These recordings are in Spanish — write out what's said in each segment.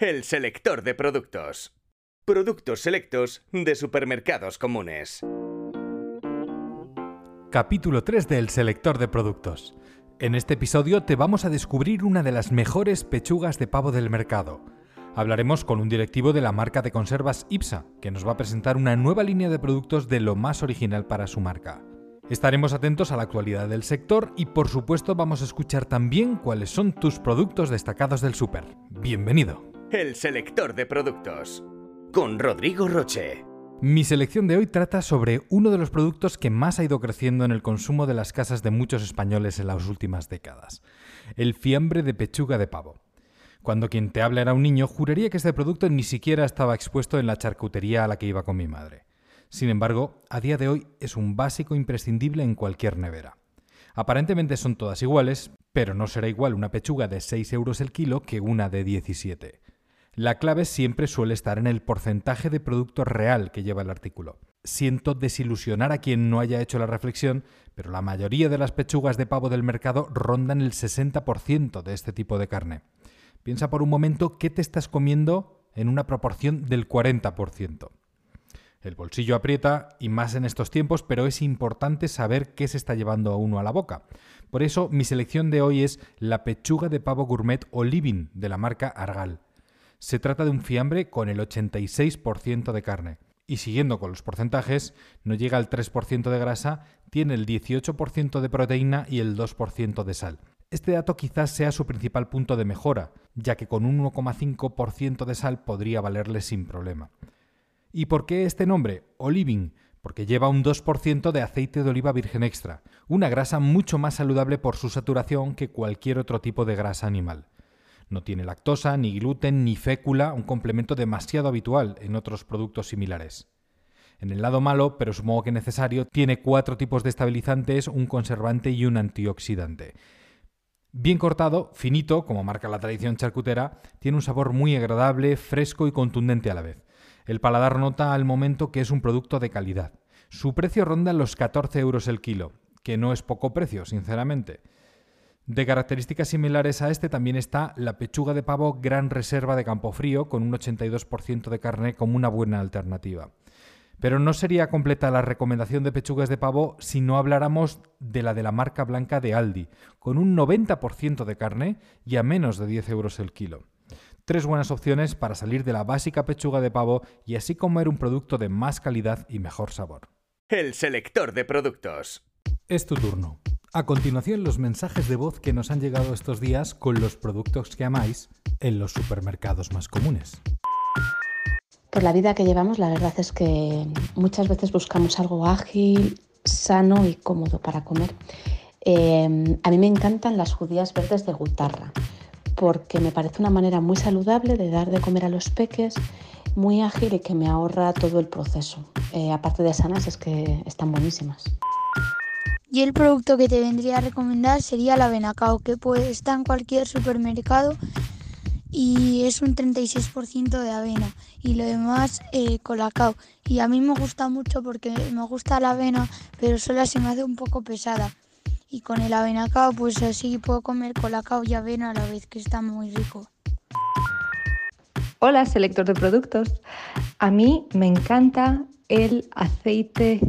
El selector de productos. Productos selectos de supermercados comunes. Capítulo 3 del selector de productos. En este episodio te vamos a descubrir una de las mejores pechugas de pavo del mercado. Hablaremos con un directivo de la marca de conservas IPSA, que nos va a presentar una nueva línea de productos de lo más original para su marca. Estaremos atentos a la actualidad del sector y por supuesto vamos a escuchar también cuáles son tus productos destacados del súper. Bienvenido. El selector de productos. Con Rodrigo Roche. Mi selección de hoy trata sobre uno de los productos que más ha ido creciendo en el consumo de las casas de muchos españoles en las últimas décadas. El fiambre de pechuga de pavo. Cuando quien te habla era un niño, juraría que este producto ni siquiera estaba expuesto en la charcutería a la que iba con mi madre. Sin embargo, a día de hoy es un básico imprescindible en cualquier nevera. Aparentemente son todas iguales, pero no será igual una pechuga de 6 euros el kilo que una de 17. La clave siempre suele estar en el porcentaje de producto real que lleva el artículo. Siento desilusionar a quien no haya hecho la reflexión, pero la mayoría de las pechugas de pavo del mercado rondan el 60% de este tipo de carne. Piensa por un momento qué te estás comiendo en una proporción del 40%. El bolsillo aprieta y más en estos tiempos, pero es importante saber qué se está llevando a uno a la boca. Por eso mi selección de hoy es la pechuga de pavo gourmet o living de la marca Argal. Se trata de un fiambre con el 86% de carne. Y siguiendo con los porcentajes, no llega al 3% de grasa, tiene el 18% de proteína y el 2% de sal. Este dato quizás sea su principal punto de mejora, ya que con un 1,5% de sal podría valerle sin problema. ¿Y por qué este nombre? Oliving, porque lleva un 2% de aceite de oliva virgen extra, una grasa mucho más saludable por su saturación que cualquier otro tipo de grasa animal. No tiene lactosa, ni gluten, ni fécula, un complemento demasiado habitual en otros productos similares. En el lado malo, pero supongo que necesario, tiene cuatro tipos de estabilizantes, un conservante y un antioxidante. Bien cortado, finito, como marca la tradición charcutera, tiene un sabor muy agradable, fresco y contundente a la vez. El paladar nota al momento que es un producto de calidad. Su precio ronda los 14 euros el kilo, que no es poco precio, sinceramente. De características similares a este también está la pechuga de pavo Gran Reserva de Campofrío, con un 82% de carne como una buena alternativa. Pero no sería completa la recomendación de pechugas de pavo si no habláramos de la de la marca blanca de Aldi, con un 90% de carne y a menos de 10 euros el kilo. Tres buenas opciones para salir de la básica pechuga de pavo y así comer un producto de más calidad y mejor sabor. El selector de productos. Es tu turno. A continuación, los mensajes de voz que nos han llegado estos días con los productos que amáis en los supermercados más comunes. Por la vida que llevamos, la verdad es que muchas veces buscamos algo ágil, sano y cómodo para comer. Eh, a mí me encantan las judías verdes de gutarra porque me parece una manera muy saludable de dar de comer a los peques, muy ágil y que me ahorra todo el proceso. Eh, aparte de sanas, es que están buenísimas. Y el producto que te vendría a recomendar sería la Benacao, que estar en cualquier supermercado y es un 36% de avena y lo demás eh, colacao. Y a mí me gusta mucho porque me gusta la avena, pero sola se me hace un poco pesada y con el avenacao pues así puedo comer colacao y avena a la vez que está muy rico. Hola, selector de productos. A mí me encanta el aceite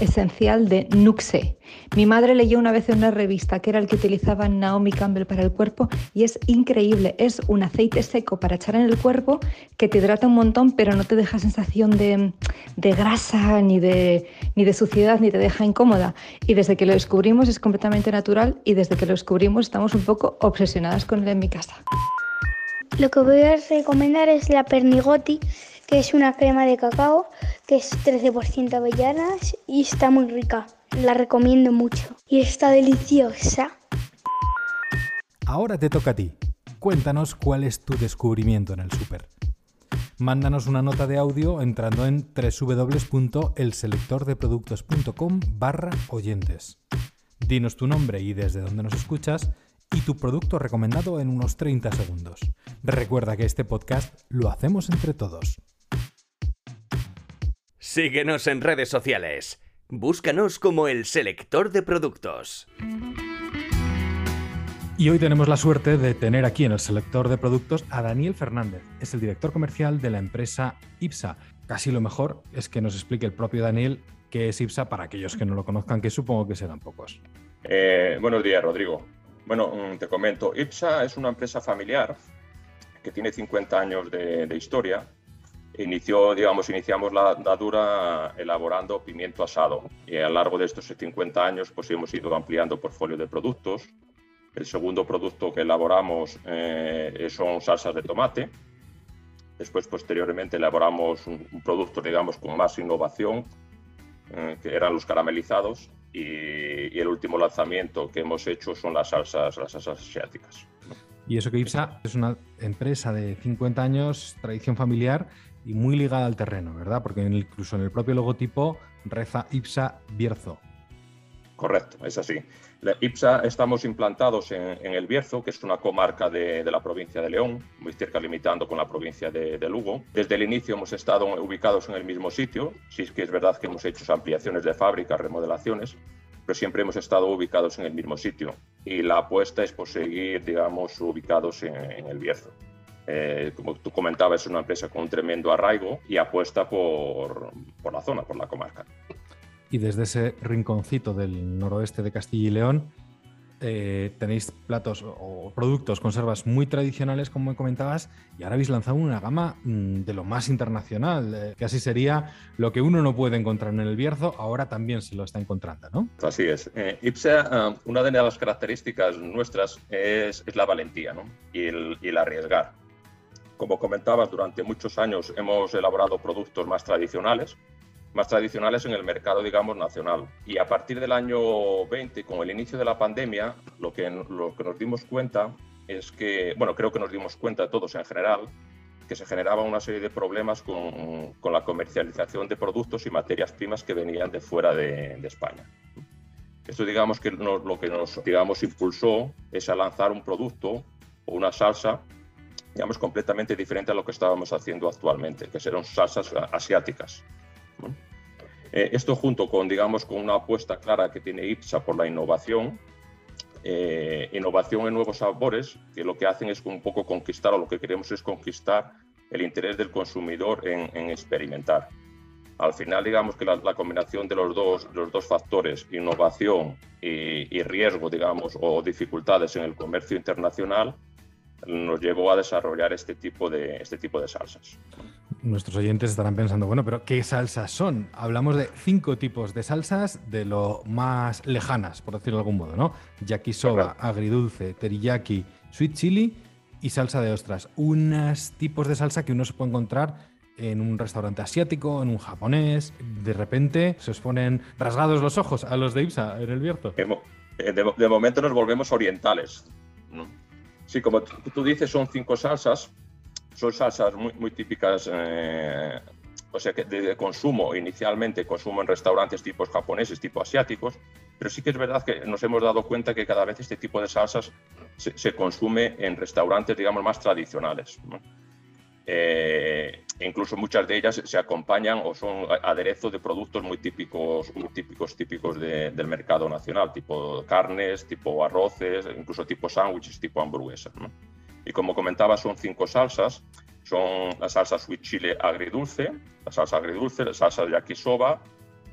esencial de Nuxe. Mi madre leyó una vez en una revista que era el que utilizaba Naomi Campbell para el cuerpo y es increíble. Es un aceite seco para echar en el cuerpo que te hidrata un montón, pero no te deja sensación de, grasa ni de, ni de suciedad ni te deja incómoda. Y desde que lo descubrimos es completamente natural y desde que lo descubrimos estamos un poco obsesionadas con él en mi casa. Lo que voy a recomendar es la Pernigoti que es una crema de cacao que es 13% avellanas y está muy rica. La recomiendo mucho y está deliciosa. Ahora te toca a ti. Cuéntanos cuál es tu descubrimiento en el súper. Mándanos una nota de audio entrando en www.elselectordeproductos.com barra oyentes. Dinos tu nombre y desde dónde nos escuchas y tu producto recomendado en unos 30 segundos. Recuerda que este podcast lo hacemos entre todos. Síguenos en redes sociales. Búscanos como el selector de productos. Y hoy tenemos la suerte de tener aquí en el selector de productos a Daniel Fernández. Es el director comercial de la empresa IPSA. Casi lo mejor es que nos explique el propio Daniel qué es IPSA para aquellos que no lo conozcan, que supongo que serán pocos. Eh, buenos días, Rodrigo. Bueno, mm, te comento, IPSA es una empresa familiar que tiene 50 años de, historia. Inició, digamos, iniciamos la andadura elaborando pimiento asado y a lo largo de estos 50 años pues hemos ido ampliando portfolio de productos el segundo producto que elaboramos eh, son salsas de tomate. Después, posteriormente, elaboramos un, producto, digamos, con más innovación, eh, que eran los caramelizados. Y, el último lanzamiento que hemos hecho son las salsas, las salsas asiáticas. Y eso que IPSA es una empresa de 50 años, tradición familiar y muy ligada al terreno, ¿verdad? Porque incluso en el propio logotipo reza IPSA Bierzo. Correcto, es así. La IPSA estamos implantados en, El Bierzo, que es una comarca de, la provincia de León, muy cerca limitando con la provincia de, Lugo. Desde el inicio hemos estado ubicados en el mismo sitio, sí es que es verdad que hemos hecho ampliaciones de fábrica, remodelaciones, pero siempre hemos estado ubicados en el mismo sitio. Y la apuesta es por seguir, digamos, ubicados en, El Bierzo. Eh, como tú comentabas, es una empresa con un tremendo arraigo y apuesta por, por la zona, por la comarca y desde ese rinconcito del noroeste de Castilla y León eh, tenéis platos o productos, conservas muy tradicionales, como me comentabas, y ahora habéis lanzado una gama mm, de lo más internacional, eh, que así sería lo que uno no puede encontrar en el Bierzo, ahora también se lo está encontrando, ¿no? Así es. Eh, IPSA, una de las características nuestras es, la valentía y, el, y el arriesgar. Como comentabas, durante muchos años hemos elaborado productos más tradicionales, más tradicionales en el mercado, digamos, nacional. Y a partir del año 20, con el inicio de la pandemia, lo que, lo que nos dimos cuenta es que, bueno, creo que nos dimos cuenta todos en general, que se generaba una serie de problemas con, con la comercialización de productos y materias primas que venían de fuera de, de España. Esto, digamos, que lo que nos, digamos, impulsó es a lanzar un producto o una salsa, digamos, completamente diferente a lo que estábamos haciendo actualmente, que serán salsas asiáticas. Eh, esto junto con, digamos, con una apuesta clara que tiene IPSA por la innovación, eh, innovación en nuevos sabores, que lo que hacen es un poco conquistar, o lo que queremos es conquistar el interés del consumidor en, experimentar. Al final, digamos que la, combinación de los dos, los dos factores, innovación y, y riesgo, digamos, o dificultades en el comercio internacional, nos llevó a desarrollar este tipo de, este tipo de salsas. Nuestros oyentes estarán pensando, bueno, pero ¿qué salsas son? Hablamos de cinco tipos de salsas de lo más lejanas, por decirlo de algún modo, ¿no? Yakisoba, agridulce, teriyaki, sweet chili y salsa de ostras. Unos tipos de salsa que uno se puede encontrar en un restaurante asiático, en un japonés. De repente se os ponen rasgados los ojos a los de Ipsa en el Bierzo. De, de momento nos volvemos orientales. ¿no? Sí, como tú dices, son cinco salsas. Son salsas muy, típicas, eh, o sea, que de, consumo inicialmente, consumo en restaurantes tipos japoneses, tipo asiáticos, pero sí que es verdad que nos hemos dado cuenta que cada vez este tipo de salsas se, consume en restaurantes, digamos, más tradicionales. Eh, incluso muchas de ellas se acompañan o son aderezos de productos muy típicos, muy típicos, típicos del mercado nacional, tipo carnes, tipo arroces, incluso tipo sándwiches, tipo hamburguesas. Y como comentaba, son cinco salsas. Son la salsa sweet chile agridulce, la salsa agridulce, la salsa de yakisoba,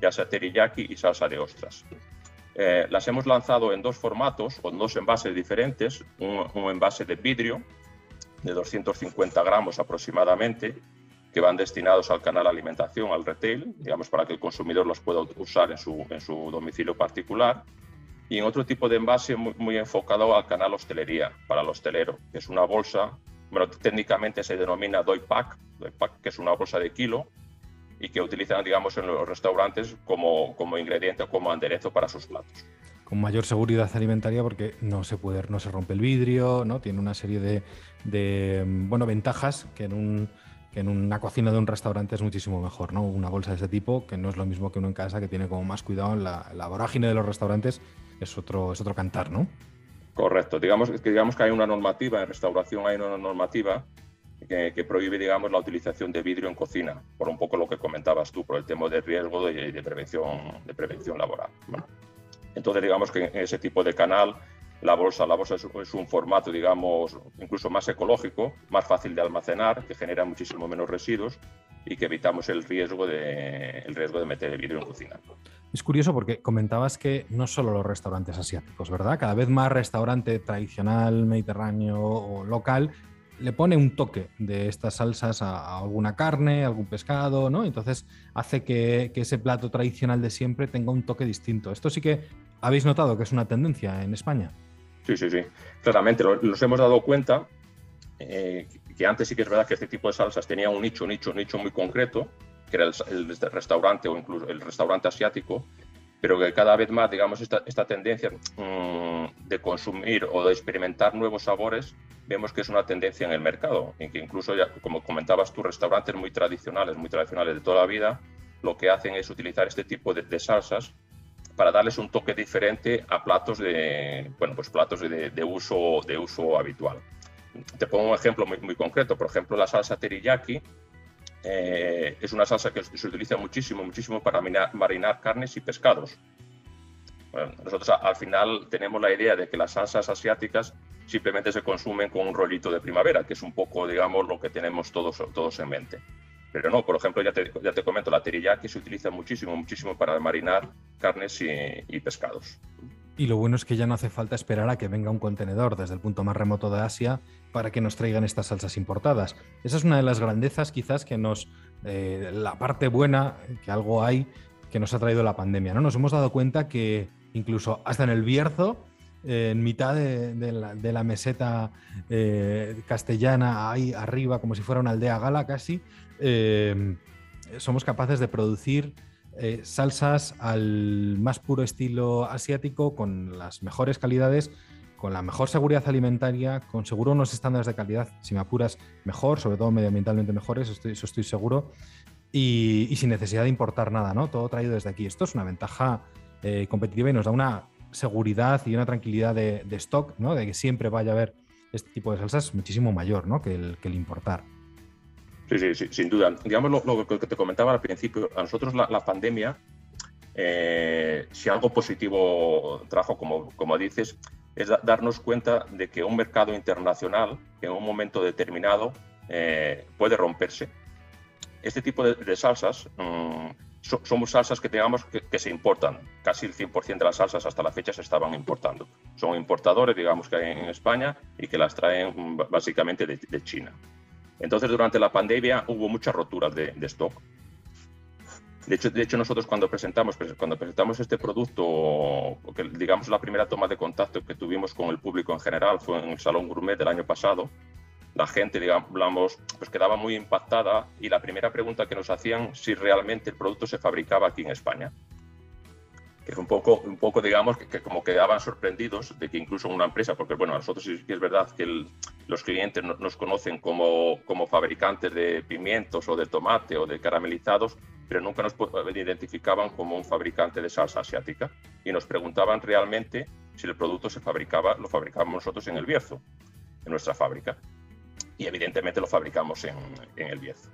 salsa teriyaki y salsa de ostras. Eh, las hemos lanzado en dos formatos, con dos envases diferentes, un, un envase de vidrio de 250 gramos aproximadamente, que van destinados al canal alimentación, al retail, digamos, para que el consumidor los pueda usar en su, en su domicilio particular. Y en otro tipo de envase muy, enfocado al canal hostelería, para el hostelero, que es una bolsa, bueno, técnicamente se denomina Doi Pack, Pack, que es una bolsa de kilo, y que utilizan, digamos, en los restaurantes como, como ingrediente o como aderezo para sus platos con mayor seguridad alimentaria porque no se puede, no se rompe el vidrio, ¿no? Tiene una serie de, de bueno, ventajas que en un que en una cocina de un restaurante es muchísimo mejor, ¿no? Una bolsa de ese tipo, que no es lo mismo que uno en casa, que tiene como más cuidado en la, la vorágine de los restaurantes, es otro, es otro cantar, ¿no? Correcto. Digamos que, digamos que hay una normativa, en restauración hay una normativa que, prohíbe, digamos, la utilización de vidrio en cocina, por un poco lo que comentabas tú, por el tema de riesgo de, de prevención, de prevención laboral. Entonces, digamos que en ese tipo de canal La bolsa, la bolsa es, un formato, digamos, incluso más ecológico, más fácil de almacenar, que genera muchísimo menos residuos y que evitamos el riesgo de, el riesgo de meter el vidrio en cocina. Es curioso porque comentabas que no solo los restaurantes asiáticos, ¿verdad? Cada vez más restaurante tradicional, mediterráneo o local le pone un toque de estas salsas a, alguna carne, algún pescado, ¿no? Entonces hace que, ese plato tradicional de siempre tenga un toque distinto. Esto sí que habéis notado que es una tendencia en España. Sí, sí, sí. Claramente, nos hemos dado cuenta eh, que antes sí que es verdad que este tipo de salsas tenía un nicho, nicho, nicho muy concreto, que era el, restaurante o incluso el restaurante asiático, pero que cada vez más, digamos, esta, esta tendencia mm, de consumir o de experimentar nuevos sabores, vemos que es una tendencia en el mercado, en que incluso, ya, como comentabas tú, restaurantes muy tradicionales, muy tradicionales de toda la vida, lo que hacen es utilizar este tipo de, salsas para darles un toque diferente a platos de, bueno, pues platos de, de, uso, de uso habitual. Te pongo un ejemplo muy, muy concreto, por ejemplo, la salsa teriyaki eh, es una salsa que se utiliza muchísimo, muchísimo para marinar, carnes y pescados. nosotros al final tenemos la idea de que las salsas asiáticas simplemente se consumen con un rollito de primavera, que es un poco, digamos, lo que tenemos todos, todos en mente. Pero no, por ejemplo, ya te, ya te comento, la teriyaki se utiliza muchísimo, muchísimo para marinar carnes y, pescados. Y lo bueno es que ya no hace falta esperar a que venga un contenedor desde el punto más remoto de Asia para que nos traigan estas salsas importadas. Esa es una de las grandezas quizás que nos, eh, la parte buena, que algo hay, que nos ha traído la pandemia. ¿no? Nos hemos dado cuenta que incluso hasta en el Bierzo, eh, en mitad de, la, meseta eh, castellana, ahí arriba, como si fuera una aldea gala casi, somos capaces de producir salsas al más puro estilo asiático, con las mejores calidades, con la mejor seguridad alimentaria, con seguro unos estándares de calidad, si me apuras, mejor, sobre todo medioambientalmente mejores, eso estoy seguro, y, sin necesidad de importar nada, ¿no? Todo traído desde aquí. Esto es una ventaja eh, competitiva y nos da una seguridad y una tranquilidad de, stock, ¿no? De que siempre vaya a haber este tipo de salsas muchísimo mayor, ¿no? Que el, que el importar. Sí, sí, sí, sin duda. Digamos lo, que te comentaba al principio, a nosotros la, pandemia, eh, si algo positivo trajo, como, como dices, es darnos cuenta de que un mercado internacional en un momento determinado eh, puede romperse. Este tipo de, salsas mm, son salsas que digamos que, se importan. Casi el 100% de las salsas hasta la fecha se estaban importando. Son importadores, digamos, que hay en España y que las traen mm, básicamente de, China. Entonces, durante la pandemia hubo muchas roturas de, de stock de hecho, de hecho, nosotros cuando presentamos, cuando presentamos este producto, porque digamos la primera toma de contacto que tuvimos con el público en general fue en el Salón Gourmet del año pasado, la gente, digamos, pues quedaba muy impactada y la primera pregunta que nos hacían si realmente el producto se fabricaba aquí en España que es un poco, un poco digamos, que, como quedaban sorprendidos de que incluso una empresa, porque bueno, a nosotros sí que es verdad que los clientes nos conocen como, como fabricantes de pimientos o de tomate o de caramelizados, pero nunca nos identificaban como un fabricante de salsa asiática y nos preguntaban realmente si el producto se fabricaba, lo fabricábamos nosotros en el Bierzo, en nuestra fábrica. Y evidentemente lo fabricamos en, en el Bierzo.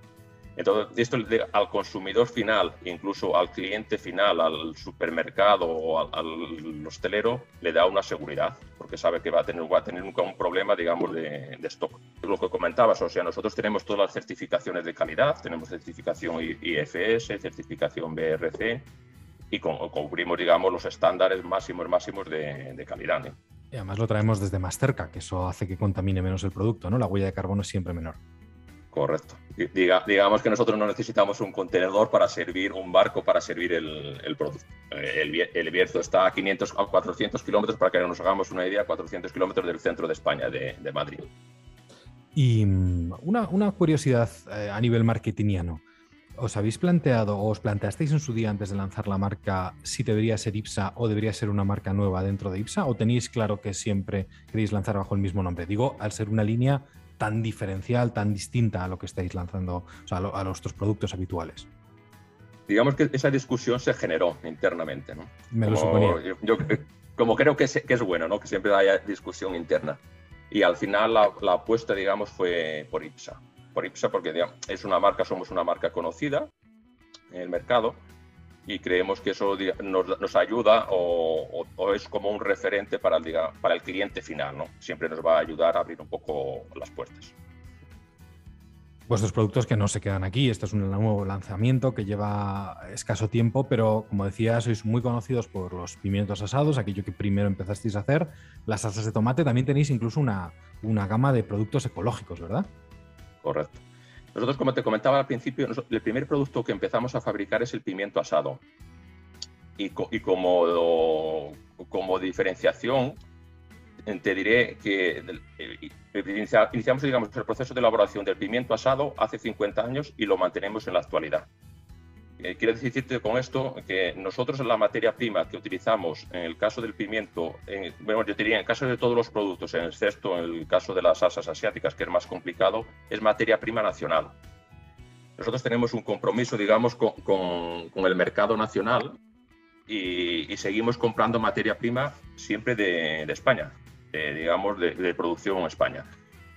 Entonces, esto al consumidor final, incluso al cliente final, al supermercado o al, hostelero, le da una seguridad, porque sabe que va a tener, va a tener nunca un problema, digamos, de, stock. Lo que comentabas, o sea, nosotros tenemos todas las certificaciones de calidad, tenemos certificación IFS, certificación BRC, y cubrimos, digamos, los estándares máximos, máximos de, calidad. Y además lo traemos desde más cerca, que eso hace que contamine menos el producto, ¿no? La huella de carbono es siempre menor. Correcto. digamos que nosotros no necesitamos un contenedor para servir, un barco para servir el, producto. Eh, el, Bierzo está a 500 a 400 kilómetros, para que nos hagamos una idea, 400 kilómetros del centro de España, de, Madrid. Y mm, una, curiosidad eh, a nivel marketingiano. ¿Os habéis planteado o os planteasteis en su día antes de lanzar la marca si debería ser IPSA o debería ser una marca nueva dentro de IPSA? ¿O tenéis claro que siempre queréis lanzar bajo el mismo nombre? Digo, al ser una línea tan diferencial, tan distinta a lo que estáis lanzando, o sea, a, los otros productos habituales? Digamos que esa discusión se generó internamente, ¿no? Me lo suponía. Yo, como creo que es, que es bueno, ¿no? Que siempre haya discusión interna. Y al final la, apuesta, digamos, fue por IPSA. Por IPSA porque es una marca, somos una marca conocida en el mercado y creemos que eso nos, ayuda o, es como un referente para el, para el cliente final. ¿no? Siempre nos va a ayudar a abrir un poco las puertas. Vuestros productos que no se quedan aquí. Este es un nuevo lanzamiento que lleva escaso tiempo, pero como decía, sois muy conocidos por los pimientos asados, aquello que primero empezasteis a hacer, las salsas de tomate. También tenéis incluso una, una gama de productos ecológicos, ¿verdad? Correcto. Nosotros, como te comentaba al principio, el primer producto que empezamos a fabricar es el pimiento asado. Y, como, como diferenciación, te diré que iniciamos digamos, el proceso de elaboración del pimiento asado hace 50 años y lo mantenemos en la actualidad. Eh, quiero decirte con esto que nosotros la materia prima que utilizamos en el caso del pimiento, bueno, yo diría en el caso de todos los productos, en excepto en el caso de las salsas asiáticas, que es más complicado, es materia prima nacional. Nosotros tenemos un compromiso, digamos, con, con, el mercado nacional y, seguimos comprando materia prima siempre de, de España, digamos, de, de, producción en España.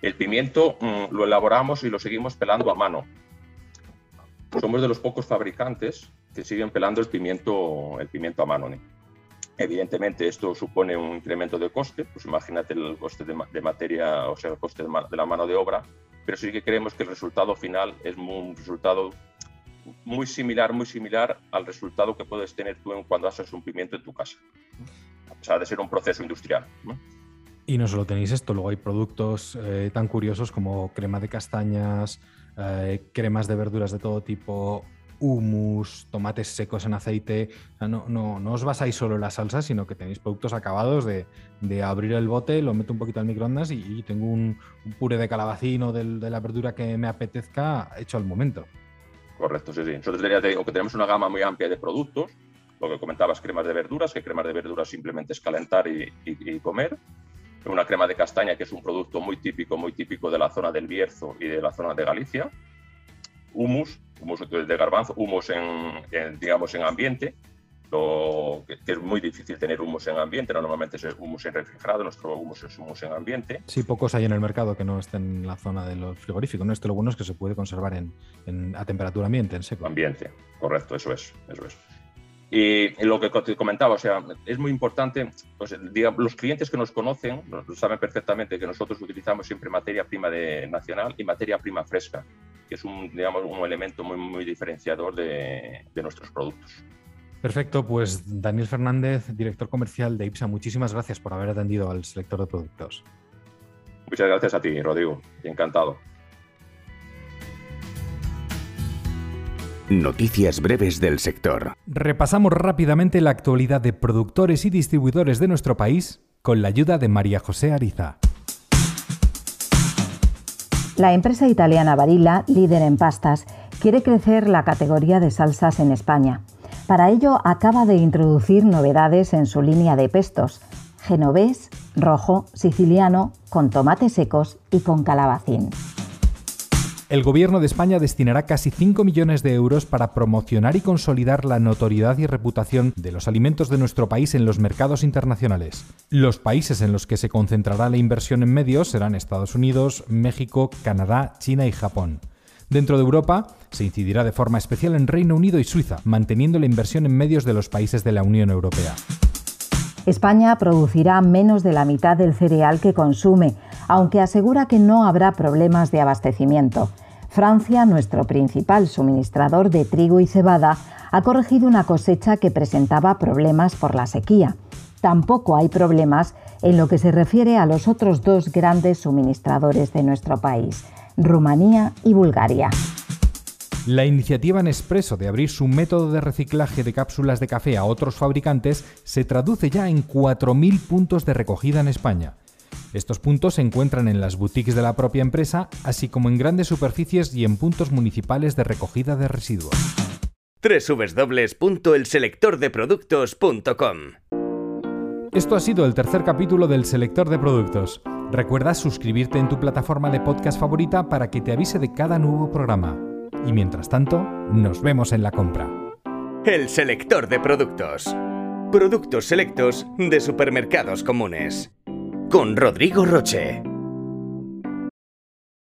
El pimiento mm, lo elaboramos y lo seguimos pelando a mano somos de los pocos fabricantes que siguen pelando el pimiento, el pimiento a mano. Evidentemente, esto supone un incremento de coste, pues imagínate el coste de, materia, o sea, el coste de, la mano de obra, pero sí que creemos que el resultado final es un resultado muy similar, muy similar al resultado que puedes tener tú cuando haces un pimiento en tu casa, a pesar de ser un proceso industrial. Y no solo tenéis esto, luego hay productos eh, tan curiosos como crema de castañas, eh, cremas de verduras de todo tipo, humus, tomates secos en aceite. no, no, no, os basáis solo en la salsa, sino que tenéis productos acabados de, abrir el bote, lo meto un poquito al microondas y, tengo un, puré de calabacín o de, la verdura que me apetezca hecho al momento. Correcto, sí, sí. Nosotros que tenemos una gama muy amplia de productos. Lo que comentabas, cremas de verduras, que cremas de verduras simplemente es calentar y comer una crema de castaña que es un producto muy típico, muy típico de la zona del Bierzo y de la zona de Galicia. Humus, humus de garbanzo, humus en, digamos en ambiente, lo, que, es muy difícil tener humus en ambiente, normalmente es humus en refrigerado, nuestro humus es humus en ambiente. Sí, pocos hay en el mercado que no estén en la zona del frigorífico, ¿no? Esto lo bueno es que se puede conservar en, a temperatura ambiente, en seco. Ambiente, correcto, eso es, eso es. Y lo que te comentaba, o sea, es muy importante, pues, los clientes que nos conocen saben perfectamente que nosotros utilizamos siempre materia prima de nacional y materia prima fresca, que es un, digamos, un elemento muy, muy diferenciador de, de nuestros productos. Perfecto, pues Daniel Fernández, director comercial de IPSA, muchísimas gracias por haber atendido al selector de productos. Muchas gracias a ti, Rodrigo, encantado. Noticias breves del sector. Repasamos rápidamente la actualidad de productores y distribuidores de nuestro país con la ayuda de María José Ariza. La empresa italiana Barilla, líder en pastas, quiere crecer la categoría de salsas en España. Para ello acaba de introducir novedades en su línea de pestos, genovés, rojo, siciliano, con tomates secos y con calabacín. El Gobierno de España destinará casi 5 millones de euros para promocionar y consolidar la notoriedad y reputación de los alimentos de nuestro país en los mercados internacionales. Los países en los que se concentrará la inversión en medios serán Estados Unidos, México, Canadá, China y Japón. Dentro de Europa, se incidirá de forma especial en Reino Unido y Suiza, manteniendo la inversión en medios de los países de la Unión Europea. España producirá menos de la mitad del cereal que consume, aunque asegura que no habrá problemas de abastecimiento. Francia, nuestro principal suministrador de trigo y cebada, ha corregido una cosecha que presentaba problemas por la sequía. Tampoco hay problemas en lo que se refiere a los otros dos grandes suministradores de nuestro país, Rumanía y Bulgaria. La iniciativa Nespresso de abrir su método de reciclaje de cápsulas de café a otros fabricantes se traduce ya en 4.000 puntos de recogida en España. Estos puntos se encuentran en las boutiques de la propia empresa, así como en grandes superficies y en puntos municipales de recogida de residuos. www.elselectordeproductos.com Esto ha sido el tercer capítulo del Selector de Productos. Recuerda suscribirte en tu plataforma de podcast favorita para que te avise de cada nuevo programa. Y mientras tanto, nos vemos en la compra. El selector de productos. Productos selectos de supermercados comunes. Con Rodrigo Roche.